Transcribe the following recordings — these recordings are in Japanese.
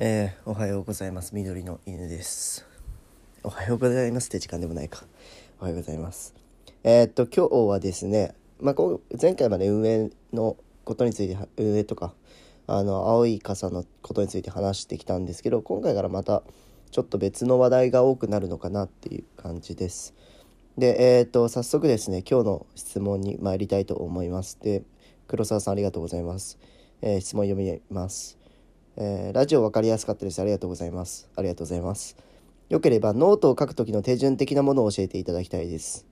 えー、おはようございます。緑の犬です。おはようございますって時間でもないか。おはようございます。えー、っと今日はですねまあ、こう前回まで運営のことについて運営とかあの青い傘のことについて話してきたんですけど今回からまたちょっと別の話題が多くなるのかなっていう感じです。でえー、っと早速ですね今日の質問に参りたいと思いますで黒沢さんありがとうございます、えー、質問読みます。えー、ラジオ分かりやすかったです。ありがとうございます。ありがとうございます。よければノートを書く時の手順的なものを教えていただきたいです。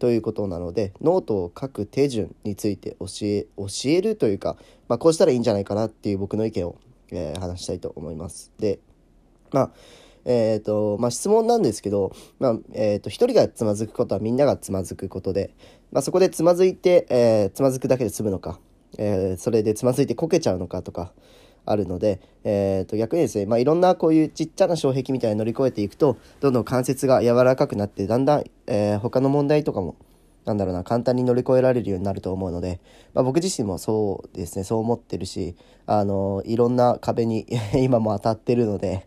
ということなので、ノートを書く手順について教え、教えるというか、まあ、こうしたらいいんじゃないかなっていう僕の意見を、えー、話したいと思います。で、まあ、えっ、ー、と、まあ、質問なんですけど、まあ、えっ、ー、と、一人がつまずくことはみんながつまずくことで、まあ、そこでつまずいて、えー、つまずくだけで済むのか、えそれでつまずいてこけちゃうのかとか、あるので、えー、と逆にですね、まあ、いろんなこういうちっちゃな障壁みたいに乗り越えていくとどんどん関節が柔らかくなってだんだん、えー、他の問題とかもなんだろうな簡単に乗り越えられるようになると思うので、まあ、僕自身もそうですねそう思ってるしあのいろんな壁に 今も当たってるので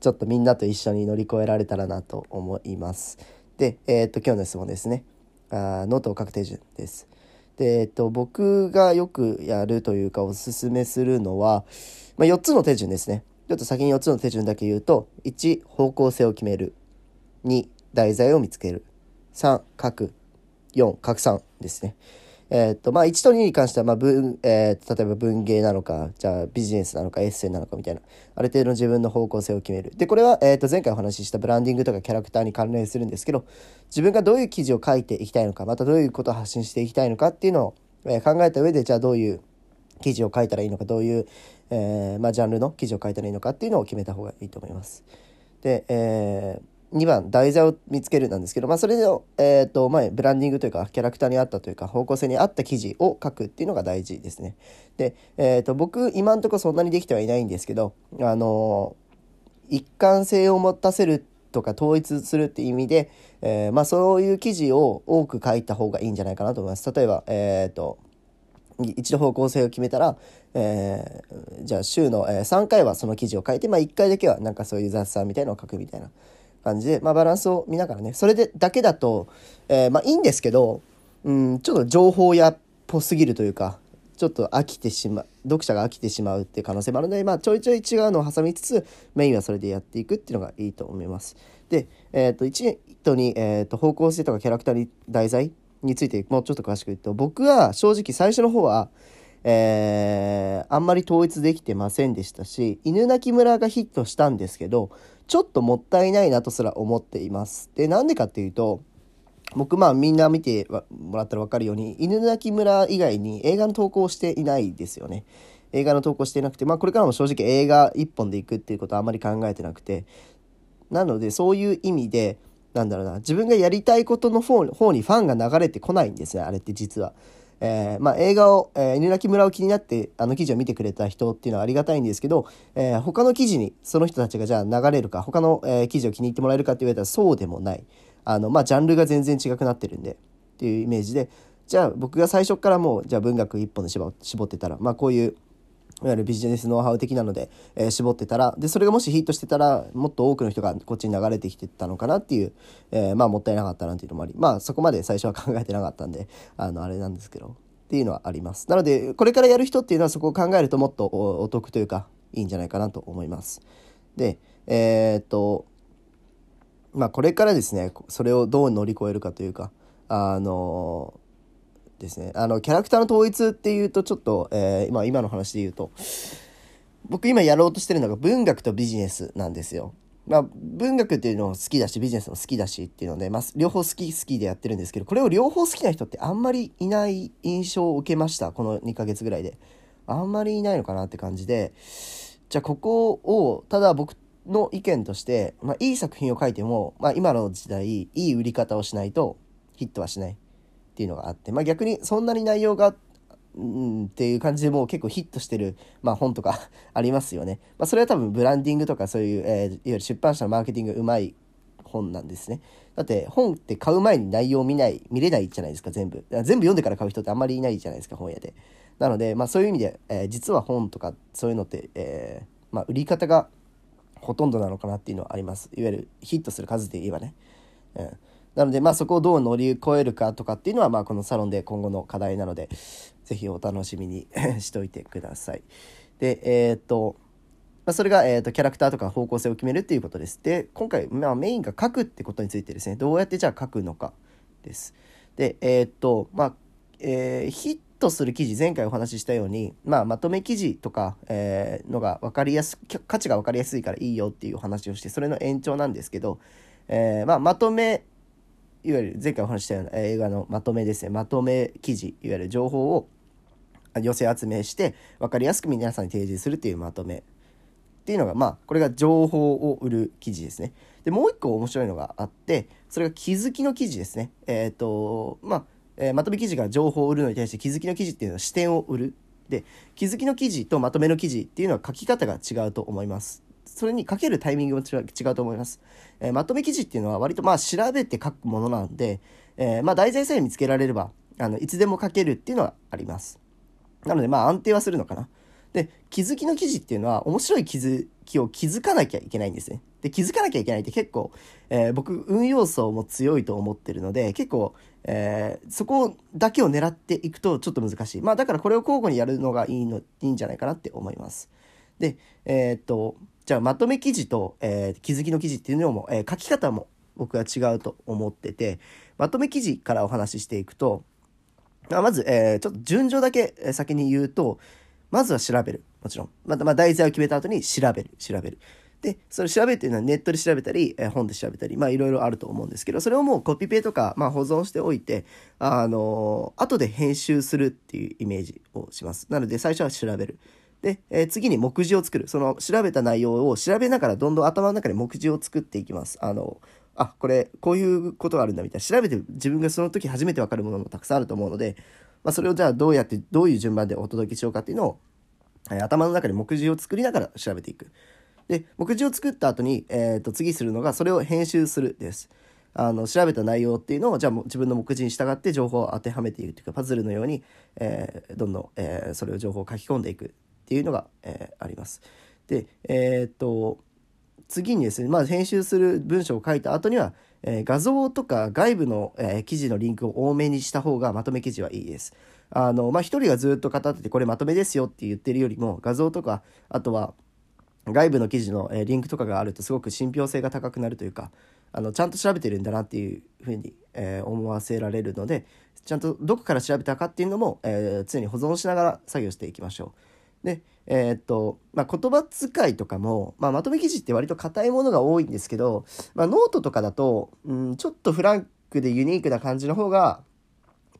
ちょっとみんなと一緒に乗り越えられたらなと思います。で、えー、っと今日の質問ですねあノートを書く手順です。で、えっと、僕がよくやるというかおすすめするのは、まあ、4つの手順ですね。ちょっと先に4つの手順だけ言うと、1、方向性を決める。2、題材を見つける。3、書く。4、拡散ですね。えー、っと、まあ、1と2に関しては、まあ、文、えー、例えば文芸なのか、じゃあビジネスなのか、エッセイなのかみたいな、ある程度の自分の方向性を決める。で、これは、えー、っと、前回お話ししたブランディングとかキャラクターに関連するんですけど、自分がどういう記事を書いていきたいのか、またどういうことを発信していきたいのかっていうのを、え考えた上で、じゃあどういう記事を書いたらいいのか、どういう、えまあ、ジャンルの記事を書いたらいいのかっていうのを決めた方がいいと思います。で、えー2番題材を見つけるなんですけど、まあ、それで、えーとまあ、ブランディングというかキャラクターに合ったというか方向性に合った記事を書くっていうのが大事ですね。で、えーと、僕今んとこそんなにできてはいないんですけど、あのー、一貫性を持たせるとか統一するって意味で、えー、まあ、そういう記事を多く書いた方がいいんじゃないかなと思います。例えば、えっ、ー、と一度方向性を決めたら、えー、じゃあ週の、え3回はその記事を書いて、まあ、1回だけはなんかそういう雑談みたいなのを書くみたいな。感じで、まあ、バランスを見ながらねそれでだけだと、えー、まあいいんですけど、うん、ちょっと情報屋っぽすぎるというかちょっと飽きてしまう読者が飽きてしまうっていう可能性もあるので、まあ、ちょいちょい違うのを挟みつつメインはそれでやっていくっていうのがいいと思います。で、えーと、1と2、えーと、方向性とかキャラクターに題材についてもうちょっと詳しく言うと僕は正直最初の方はえー、あんまり統一できてませんでしたし犬鳴村がヒットしたんですけどちょっともったいないなとすら思っています。で、なんでかっていうと、僕まあみんな見てもらったら分かるように犬鳴村以外に映画の投稿をしていないですよね。映画の投稿していなくて、まあこれからも正直映画一本で行くっていうことはあんまり考えてなくて、なのでそういう意味で、なんだろうな、自分がやりたいことの方にファンが流れてこないんですね、あれって実は。えー、まあ、映画を、えー、犬鳴村を気になってあの記事を見てくれた人っていうのはありがたいんですけど、えー、他の記事にその人たちがじゃあ流れるか他の、え記事を気に入ってもらえるかって言われたらそうでもない。あの、まあ、ジャンルが全然違くなってるんでっていうイメージでじゃあ僕が最初からもうじゃあ文学一本で絞ってたら、まあ、こういういわゆるビジネスノウハウ的なので、えー、絞ってたらでそれがもしヒットしてたらもっと多くの人がこっちに流れてきてたのかなっていう、えー、まあもったいなかったなっていうのもありまあそこまで最初は考えてなかったんであのあれなんですけどっていうのはあります。なので、これからやる人っていうのはそこを考えるともっとお得というか、いいんじゃないかなと思います。で、えー、っと、まあこれからですね、それをどう乗り越えるかというか、あのですね、あの、キャラクターの統一っていうとちょっと、えー、今、今の話で言うと、僕今やろうとしてるのが文学とビジネスなんですよ。まあ、文学っていうのも好きだし、ビジネスも好きだしっていうので、まあ、両方好き好きでやってるんですけど、これを両方好きな人ってあんまりいない印象を受けました。この2ヶ月ぐらいで。あんまりいないのかなって感じで、じゃあここを、ただ僕の意見として、まあ、いい作品を書いても、まあ、今の時代、いい売り方をしないとヒットはしないっていうのがあって、まあ、逆にそんなに内容がうん、っていう感じでもう結構ヒットしてる、まあ、本とか ありますよね。まあ、それは多分ブランディングとかそういう、えー、いわゆる出版社のマーケティングがうまい本なんですね。だって本って買う前に内容を見ない、見れないじゃないですか、全部。全部読んでから買う人ってあんまりいないじゃないですか、本屋で。なので、まあそういう意味で、えー、実は本とかそういうのって、えー、まあ、売り方がほとんどなのかなっていうのはありますいわゆるヒットする数で言えばね、うん、なのでまあそこをどう乗り越えるかとかっていうのはまあこのサロンで今後の課題なので是非お楽しみに しといてくださいでえー、っとまあ、それが、えーと、キャラクターとか方向性を決めるっていうことです。で、今回、まあ、メインが書くってことについてですね、どうやってじゃあ書くのかです。で、えー、っと、まあ、えー、ヒットする記事、前回お話ししたように、まあ、まとめ記事とか、えー、のが分かりやす、価値が分かりやすいからいいよっていうお話をして、それの延長なんですけど、えー、まあ、まとめ、いわゆる前回お話したような映画のまとめですね、まとめ記事、いわゆる情報を寄せ集めして分かりやすく皆さんに提示するっていうまとめっていうのがまあこれが情報を売る記事ですね。でもう一個面白いのがあってそれが気づきの記事ですね。えっ、ー、とまあ、えー、まとめ記事が情報を売るのに対して気づきの記事っていうのは視点を売る。で気づきの記事とまとめの記事っていうのは書き方が違うと思います。それに書けるタイミングも違うと思います。えー、まとめ記事っていうのは割とまあ調べて書くものなんで、えまあ題材さえ見つけられればあのいつでも書けるっていうのはあります。なのでまあ安定はするのかな。で、気づきの記事っていうのは面白い気づきを気づかなきゃいけないんですね。で、気づかなきゃいけないって結構、えー、僕、運要素も強いと思ってるので、結構、えー、そこだけを狙っていくとちょっと難しい。まあだからこれを交互にやるのがいいの、いいんじゃないかなって思います。で、えー、っと、じゃあまとめ記事と、えー、気づきの記事っていうのも、えー、書き方も僕は違うと思ってて、まとめ記事からお話ししていくと、まず、えー、ちょっと順序だけ先に言うと、まずは調べる。もちろん。また、まあ、題材を決めた後に調べる。調べる。で、それ調べるっていうのはネットで調べたり、え本で調べたり、まあいろいろあると思うんですけど、それをもうコピペとか、まあ保存しておいて、あの、後で編集するっていうイメージをします。なので最初は調べる。で、えー、次に目次を作る。その調べた内容を調べながらどんどん頭の中で目次を作っていきます。あの、あ、これ、こういうことがあるんだみたいな。調べて自分がその時初めてわかるものもたくさんあると思うので、まあ、それをじゃあどうやってどういう順番でお届けしようかっていうのを、えー、頭の中で目次を作りながら調べていく。で目次を作った後に、えー、と次するのがそれを編集するです。あの調べた内容っていうのをじゃあ自分の目次に従って情報を当てはめていくというかパズルのように、えー、どんどん、えー、それを情報を書き込んでいくっていうのが、えー、あります。でえっと次にですね、まあ、編集する文章を書いた後には、えー、画像とか外部の、えー、記事のリンクを多めにした方がまとめ記事はいいです。あの、まあ、一人がずっと語っててこれまとめですよって言ってるよりも画像とかあとは外部の記事の、えー、リンクとかがあるとすごく信憑性が高くなるというかあのちゃんと調べてるんだなっていうふうに、えー、思わせられるのでちゃんとどこから調べたかっていうのも、えー、常に保存しながら作業していきましょう。でえー、っと、まあ、言葉遣いとかも、まあ、まとめ記事って割と硬いものが多いんですけど、まあ、ノートとかだと、うん、ちょっとフランクでユニークな感じの方が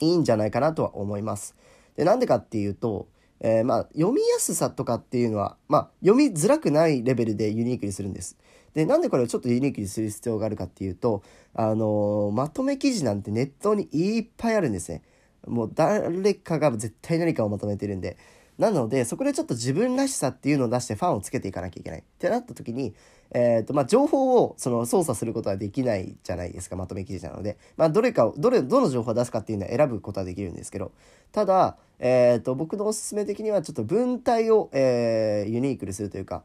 いいんじゃないかなとは思います。で、なんでかっていうと、えー、まあ、読みやすさとかっていうのは、まあ、読みづらくないレベルでユニークにするんです。で、なんでこれをちょっとユニークにする必要があるかっていうと、あのー、まとめ記事なんてネットにいっぱいあるんですね。もう誰かが絶対何かをまとめてるんで。なので、そこでちょっと自分らしさっていうのを出してファンをつけていかなきゃいけない。ってなった時に、えーとまあ、情報をその操作することはできないじゃないですかまとめ記事なので、まあ、どれかをどれどの情報を出すかっていうのは選ぶことはできるんですけど。ただ、えーと、僕のおすすめ的にはちょっと文体を、えー、ユニークにするというか。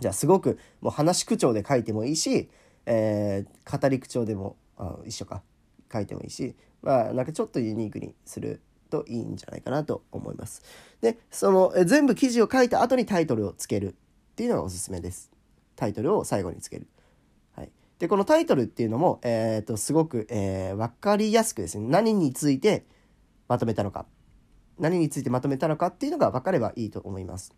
じゃあすごくもう話口調で書いてもいいし、えー、語り口調でもあ一緒か。書いてもいいし、まあ、なんかちょっとユニークにするといいんじゃないかなと思います。でその全部記事を書いた後にタイトルをつけるっていうのがおすすめです。タイトルを最後につける。はい、でこのタイトルっていうのも、えーと、すごく、えー、分かりやすくですね何についてまとめたのか何についてまとめたのかっていうのが分かればいいと思います。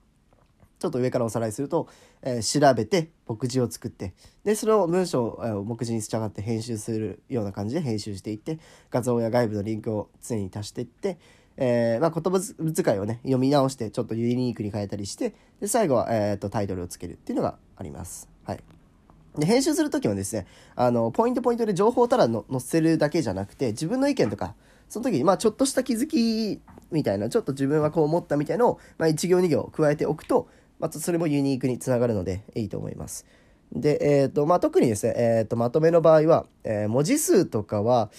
ちょっと上からおさらいすると、えー、調べて目次を作ってでそれを文章を目次に従って編集するような感じで編集していって画像や外部のリンクを常に足していってえー、まあ、言葉遣いをね読み直してちょっとユニークに変えたりしてで最後は、えーと、タイトルをつけるっていうのがあります。はいで編集する時はですねあのポイントポイントで情報をただ載せるだけじゃなくて自分の意見とかその時にまあちょっとした気づきみたいなちょっと自分はこう思ったみたいのを、まあ、1行2行加えておくとまたそれもユニークにつながるのでいいと思います。で、えーとまあ、特にですね、えーと、まとめの場合は、えー、文字数とかは、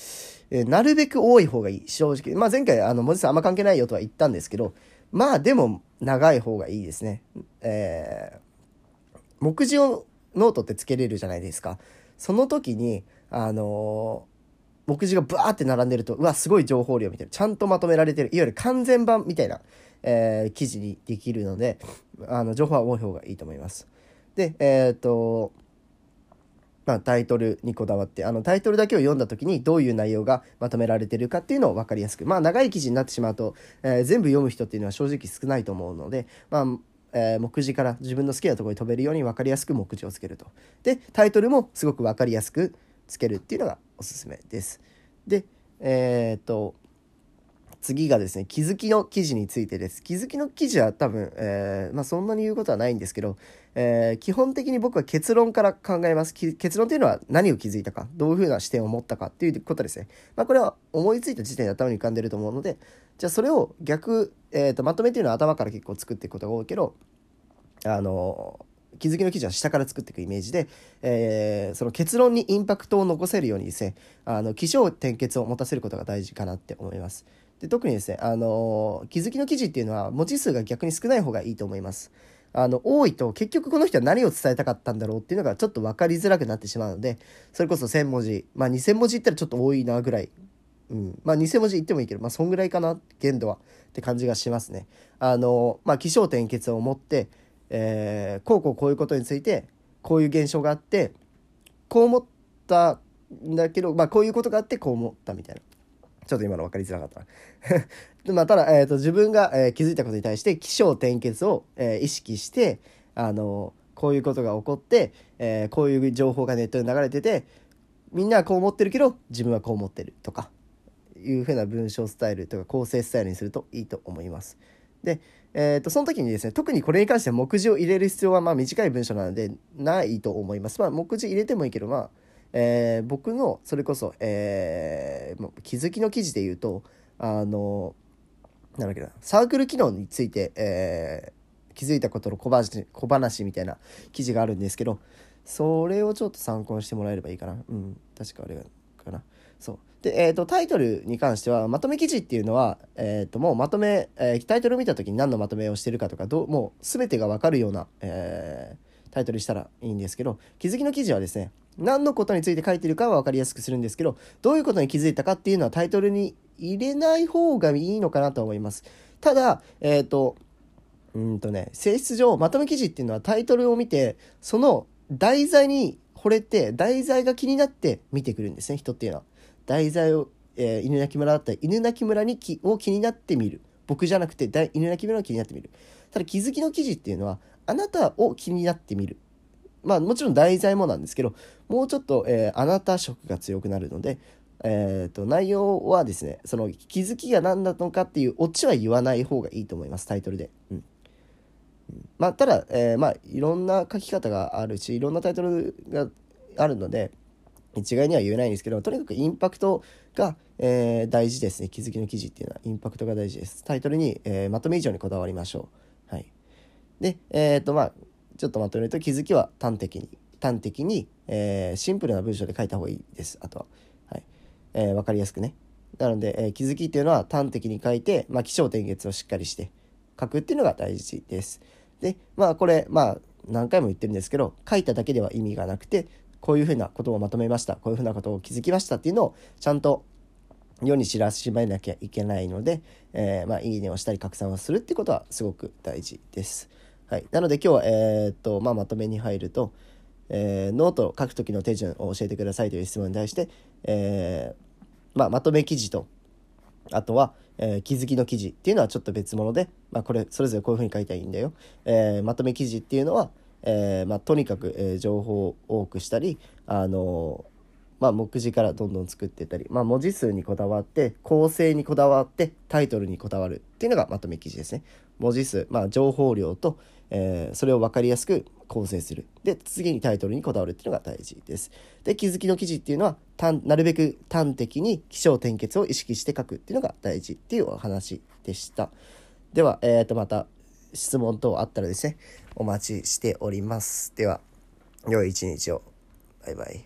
えー、なるべく多い方がいい正直、まあ、前回あの文字数あんま関係ないよとは言ったんですけどまあでも長い方がいいですね。えー目次をノートってつけれるじゃないですか。その時に、あのー、目次がバーって並んでると、うわ、すごい情報量みたいな。ちゃんとまとめられてる。いわゆる完全版みたいな、えー、記事にできるので、あの、情報は多い方がいいと思います。で、えっ、と、まあ、タイトルにこだわって、あの、タイトルだけを読んだ時にどういう内容がまとめられてるかっていうのを分かりやすく。まあ、長い記事になってしまうと、えー、全部読む人っていうのは正直少ないと思うので、まあ、え、目次から自分の好きなところに飛べるように分かりやすく目次をつけると。で、タイトルもすごく分かりやすくつけるっていうのがおすすめです。で、えー、っと、次がですね、気づきの記事についてです。気づきの記事は多分、えー、まあ、そんなに言うことはないんですけど、えー、基本的に僕は結論から考えます。結論というのは何を気づいたか、どういうふうな視点を持ったかっていうことですね。まあ、これは思いついた時点で頭に浮かんでると思うので、じゃあそれを逆、えーと、まとめっていうのは頭から結構作っていくことが多いけど、あの気づきの記事は下から作っていくイメージで、えー、その結論にインパクトを残せるようにですね、あの、起承転結を持たせることが大事かなって思います。で特にですね、あの気づきの記事っていうのは文字数が逆に少ない方がいいと思います。あの多いと結局この人は何を伝えたかったんだろうっていうのがちょっと分かりづらくなってしまうのでそれこそ1,000文字まあ2,000文字いったらちょっと多いなぐらい、うん、まあ2,000文字いってもいいけどまあそんぐらいかな限度はって感じがしますね。あのまあ起承転結を持って、えー、こうこうこういうことについてこういう現象があってこう思ったんだけどまあこういうことがあってこう思ったみたいな。ちょっと今の分かりづらかったな。まあ、ただ、えーと、自分が、えー、気づいたことに対して起承転結を、えー、意識してあのこういうことが起こって、え、こういう情報がネットに流れててみんなはこう思ってるけど自分はこう思ってるとかいうふうな文章スタイルとか構成スタイルにするといいと思います。で、えーと、その時にですね特にこれに関しては目次を入れる必要はまあ短い文章なのでないと思います。まあ、目次入れてもいいけどまあえー、僕のそれこそ、えー、気づきの記事で言うとあのなんだっけなサークル機能について、えー、気づいたことの小話小話みたいな記事があるんですけどそれをちょっと参考にしてもらえればいいかな。うん確かあれかな。そう。で、えーと、タイトルに関してはまとめ記事っていうのは、えーと、もうまとめ、えー、タイトルを見た時に何のまとめをしてるかとかどうもう全てが分かるような、えー、タイトルしたらいいんですけど気づきの記事はですね何のことについて書いてるかは分かりやすくするんですけど、どういうことに気づいたかっていうのはタイトルに入れない方がいいのかなと思います。ただ、えっ、ー、と、うんとね、性質上、まとめ記事っていうのはタイトルを見て、その題材に惚れて、題材が気になって見てくるんですね、人っていうのは。題材を、えー、犬鳴村だったら、犬鳴村にきを気になってみる。僕じゃなくて、犬鳴村を気になってみる。ただ気づきの記事っていうのは、あなたを気になってみる。まあもちろん題材もなんですけど、もうちょっと、えー、あなた色が強くなるので、えーと、内容はですねその気づきが何なのかっていうオチは言わない方がいいと思いますタイトルで。うん。まあ、ただ、えー、まあ、いろんな書き方があるしいろんなタイトルがあるので一概には言えないんですけどとにかくインパクトが、えー、大事ですね。気づきの記事っていうのはインパクトが大事です。タイトルに、えー、まとめ以上にこだわりましょう。でえっ、とまあちょっとまとめると気づきは端的に端的に、えー、シンプルな文章で書いた方がいいです。あとは、はい。えー、分かりやすくね。なので、えー、気づきっていうのは端的に書いて、まあ、起承転結をしっかりして書くっていうのが大事です。でまあこれまあ何回も言ってるんですけど書いただけでは意味がなくてこういうふうなことをまとめましたこういうふうなことを気づきましたっていうのをちゃんと世に知らしめなきゃいけないので、えー、まあ、いいねをしたり拡散をするってことはすごく大事です。はい、なので今日は、えー、っとまあ、まとめに入ると、えー、ノートを書く時の手順を教えてくださいという質問に対して、えー、まあ、まとめ記事とあとは、えー、気づきの記事っていうのはちょっと別物で、まあ、これそれぞれこういうふうに書いたらいいんだよ、えまとめ記事っていうのは、えまあ、とにかく、え情報を多くしたり、あのまあ、目次からどんどん作ってたり、まあ、文字数にこだわって構成にこだわってタイトルにこだわるっていうのがまとめ記事ですね。文字数、まあ、情報量と、えー、それを分かりやすく構成する。で、次にタイトルにこだわるっていうのが大事です。で、気づきの記事っていうのは、なるべく端的に起承転結を意識して書くっていうのが大事っていうお話でした。では、えー、と、また質問等あったらですね、お待ちしております。では、良い一日を。バイバイ。